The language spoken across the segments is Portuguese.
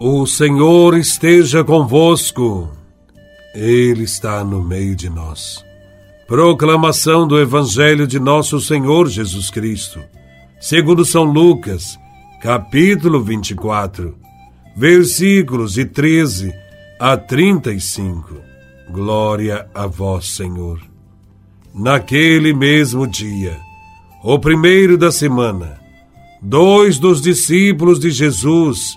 O Senhor esteja convosco. Ele está no meio de nós. Proclamação do Evangelho de Nosso Senhor Jesus Cristo, segundo São Lucas, capítulo 24, versículos de 13 a 35. Glória a vós, Senhor. Naquele mesmo dia, o primeiro da semana, dois dos discípulos de Jesus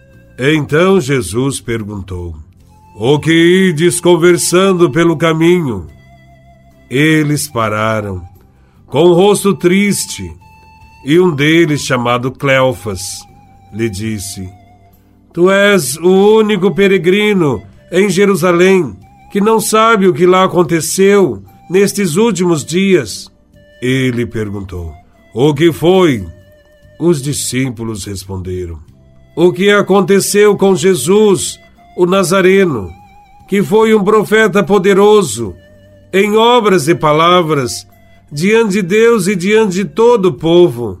então Jesus perguntou: O que ides conversando pelo caminho? Eles pararam, com o rosto triste, e um deles, chamado Cleofas, lhe disse: Tu és o único peregrino em Jerusalém que não sabe o que lá aconteceu nestes últimos dias. Ele perguntou: O que foi? Os discípulos responderam: o que aconteceu com Jesus, o Nazareno, que foi um profeta poderoso em obras e palavras diante de Deus e diante de todo o povo.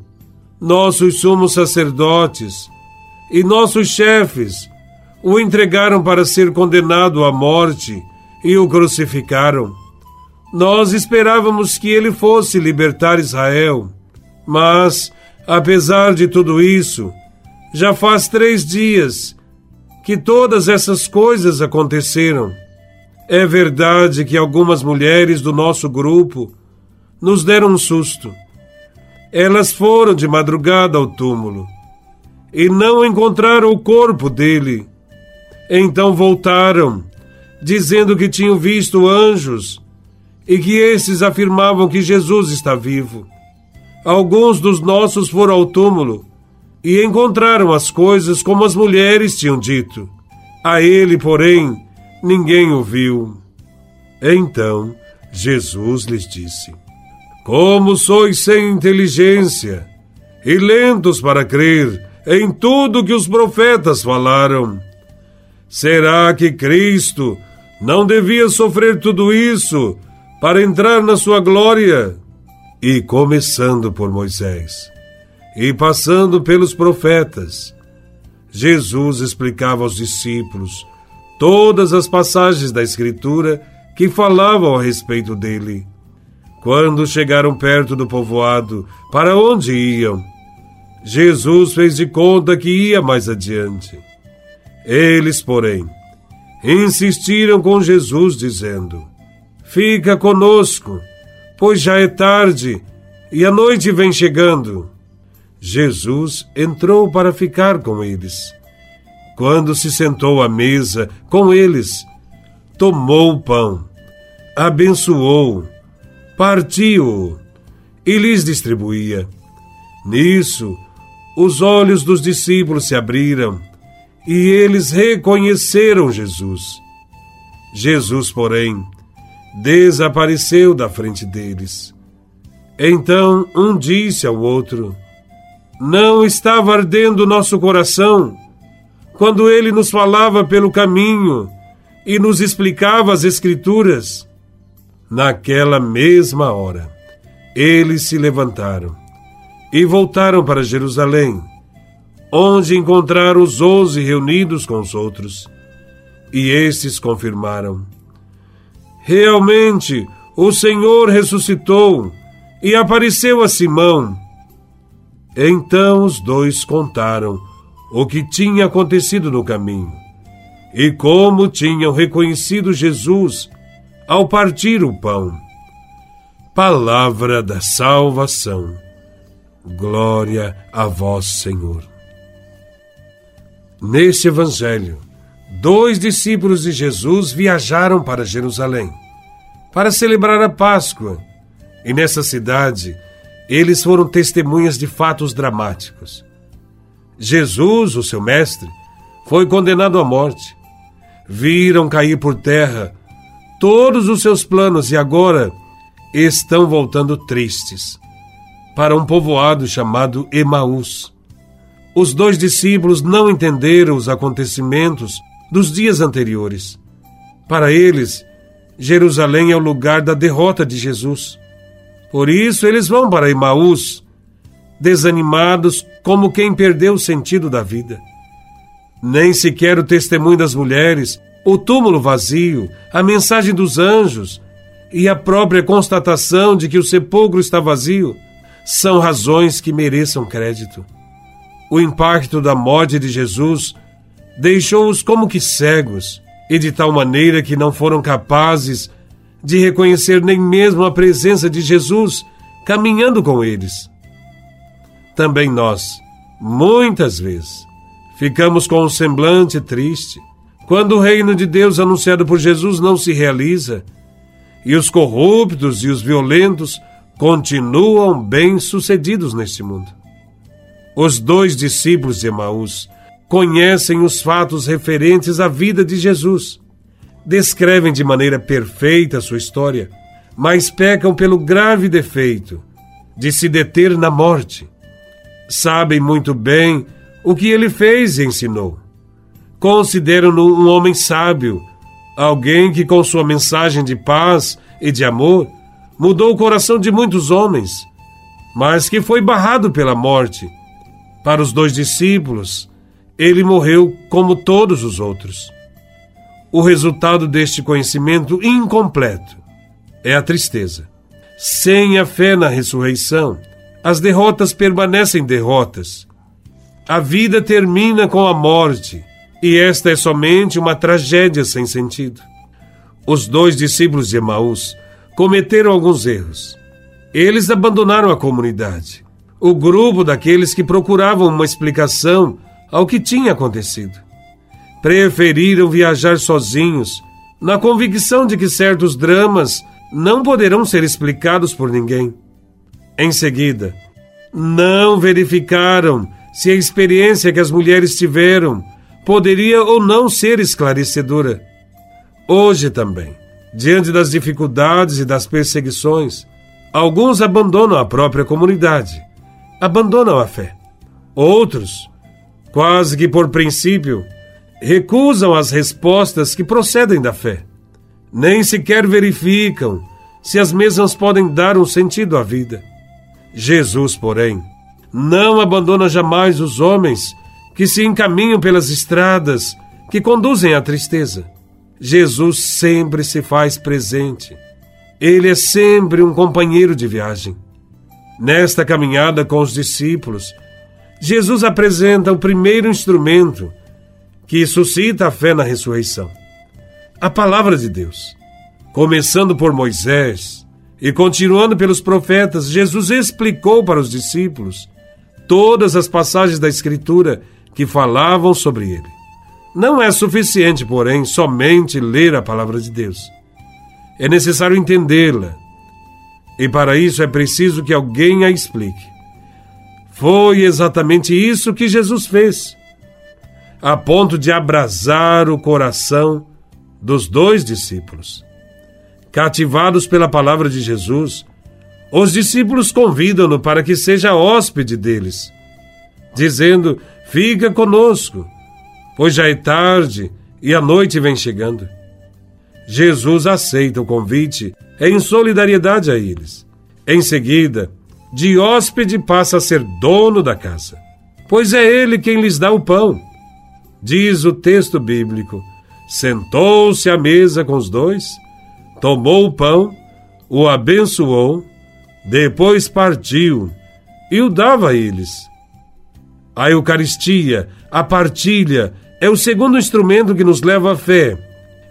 Nossos sumos sacerdotes e nossos chefes o entregaram para ser condenado à morte e o crucificaram. Nós esperávamos que ele fosse libertar Israel, mas, apesar de tudo isso, já faz três dias que todas essas coisas aconteceram. É verdade que algumas mulheres do nosso grupo nos deram um susto. Elas foram de madrugada ao túmulo e não encontraram o corpo dele. Então voltaram, dizendo que tinham visto anjos e que esses afirmavam que Jesus está vivo. Alguns dos nossos foram ao túmulo e encontraram as coisas como as mulheres tinham dito. A ele, porém, ninguém o viu. Então Jesus lhes disse: Como sois sem inteligência e lentos para crer em tudo que os profetas falaram. Será que Cristo não devia sofrer tudo isso para entrar na sua glória? E começando por Moisés e passando pelos profetas, Jesus explicava aos discípulos todas as passagens da Escritura que falavam a respeito dele. Quando chegaram perto do povoado para onde iam, Jesus fez de conta que ia mais adiante. Eles, porém, insistiram com Jesus, dizendo: Fica conosco, pois já é tarde e a noite vem chegando. Jesus entrou para ficar com eles. Quando se sentou à mesa com eles, tomou o pão, abençoou, partiu e lhes distribuía. Nisso, os olhos dos discípulos se abriram e eles reconheceram Jesus. Jesus, porém, desapareceu da frente deles. Então um disse ao outro: não estava ardendo nosso coração quando ele nos falava pelo caminho e nos explicava as Escrituras? Naquela mesma hora, eles se levantaram e voltaram para Jerusalém, onde encontraram os onze reunidos com os outros. E estes confirmaram: Realmente, o Senhor ressuscitou e apareceu a Simão. Então os dois contaram o que tinha acontecido no caminho e como tinham reconhecido Jesus ao partir o pão. Palavra da salvação. Glória a vós, Senhor. Neste evangelho, dois discípulos de Jesus viajaram para Jerusalém para celebrar a Páscoa. E nessa cidade, eles foram testemunhas de fatos dramáticos. Jesus, o seu mestre, foi condenado à morte. Viram cair por terra todos os seus planos e agora estão voltando tristes para um povoado chamado Emaús. Os dois discípulos não entenderam os acontecimentos dos dias anteriores. Para eles, Jerusalém é o lugar da derrota de Jesus. Por isso, eles vão para Emaús, desanimados como quem perdeu o sentido da vida. Nem sequer o testemunho das mulheres, o túmulo vazio, a mensagem dos anjos e a própria constatação de que o sepulcro está vazio são razões que mereçam crédito. O impacto da morte de Jesus deixou-os como que cegos, e de tal maneira que não foram capazes de reconhecer nem mesmo a presença de Jesus caminhando com eles. Também nós, muitas vezes, ficamos com um semblante triste quando o reino de Deus anunciado por Jesus não se realiza e os corruptos e os violentos continuam bem-sucedidos neste mundo. Os dois discípulos de Emaús conhecem os fatos referentes à vida de Jesus. Descrevem de maneira perfeita sua história, mas pecam pelo grave defeito de se deter na morte. Sabem muito bem o que ele fez e ensinou. Consideram-no um homem sábio, alguém que, com sua mensagem de paz e de amor, mudou o coração de muitos homens, mas que foi barrado pela morte. Para os dois discípulos, ele morreu como todos os outros. O resultado deste conhecimento incompleto é a tristeza. Sem a fé na ressurreição, as derrotas permanecem derrotas. A vida termina com a morte, e esta é somente uma tragédia sem sentido. Os dois discípulos de Emaús cometeram alguns erros. Eles abandonaram a comunidade, o grupo daqueles que procuravam uma explicação ao que tinha acontecido. Preferiram viajar sozinhos, na convicção de que certos dramas não poderão ser explicados por ninguém. Em seguida, não verificaram se a experiência que as mulheres tiveram poderia ou não ser esclarecedora. Hoje também, Diante das dificuldades e das perseguições, alguns abandonam a própria comunidade, abandonam a fé. Outros, quase que por princípio, recusam as respostas que procedem da fé. Nem sequer verificam se as mesmas podem dar um sentido à vida. Jesus, porém, não abandona jamais os homens que se encaminham pelas estradas que conduzem à tristeza. Jesus sempre se faz presente. Ele é sempre um companheiro de viagem. Nesta caminhada com os discípulos, Jesus apresenta o primeiro instrumento que suscita a fé na ressurreição: a palavra de Deus. Começando por Moisés e continuando pelos profetas, Jesus explicou para os discípulos todas as passagens da Escritura que falavam sobre ele. Não é suficiente, porém, somente ler a palavra de Deus. É necessário entendê-la. E para isso é preciso que alguém a explique. Foi exatamente isso que Jesus fez, a ponto de abrasar o coração dos dois discípulos. Cativados pela palavra de Jesus, os discípulos convidam-no para que seja hóspede deles, dizendo: Fica conosco pois já é tarde e a noite vem chegando. Jesus aceita o convite em solidariedade a eles. Em seguida, de hóspede passa a ser dono da casa, pois é ele quem lhes dá o pão. Diz o texto bíblico: sentou-se à mesa com os dois, tomou o pão, o abençoou, depois partiu e o dava a eles. A Eucaristia a partilha é o segundo instrumento que nos leva à fé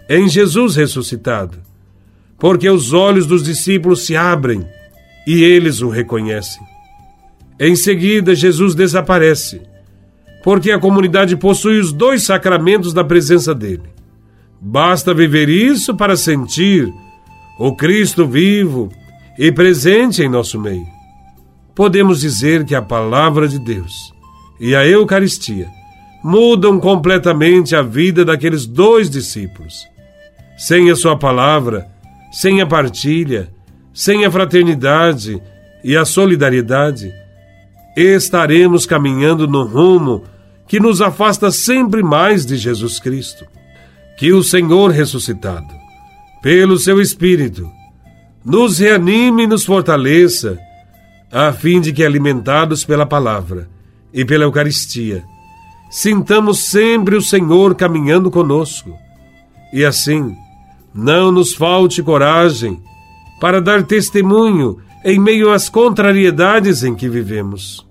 em Jesus ressuscitado, porque os olhos dos discípulos se abrem e eles o reconhecem. Em seguida, Jesus desaparece, porque a comunidade possui os dois sacramentos da presença dele. Basta viver isso para sentir o Cristo vivo e presente em nosso meio. Podemos dizer que a palavra de Deus e a Eucaristia mudam completamente a vida daqueles dois discípulos. Sem a Sua palavra, sem a partilha, sem a fraternidade e a solidariedade, estaremos caminhando no rumo que nos afasta sempre mais de Jesus Cristo. Que o Senhor ressuscitado, pelo seu Espírito, nos reanime e nos fortaleça, a fim de que, alimentados pela palavra e pela Eucaristia, sintamos sempre o Senhor caminhando conosco. E assim, não nos falte coragem para dar testemunho em meio às contrariedades em que vivemos.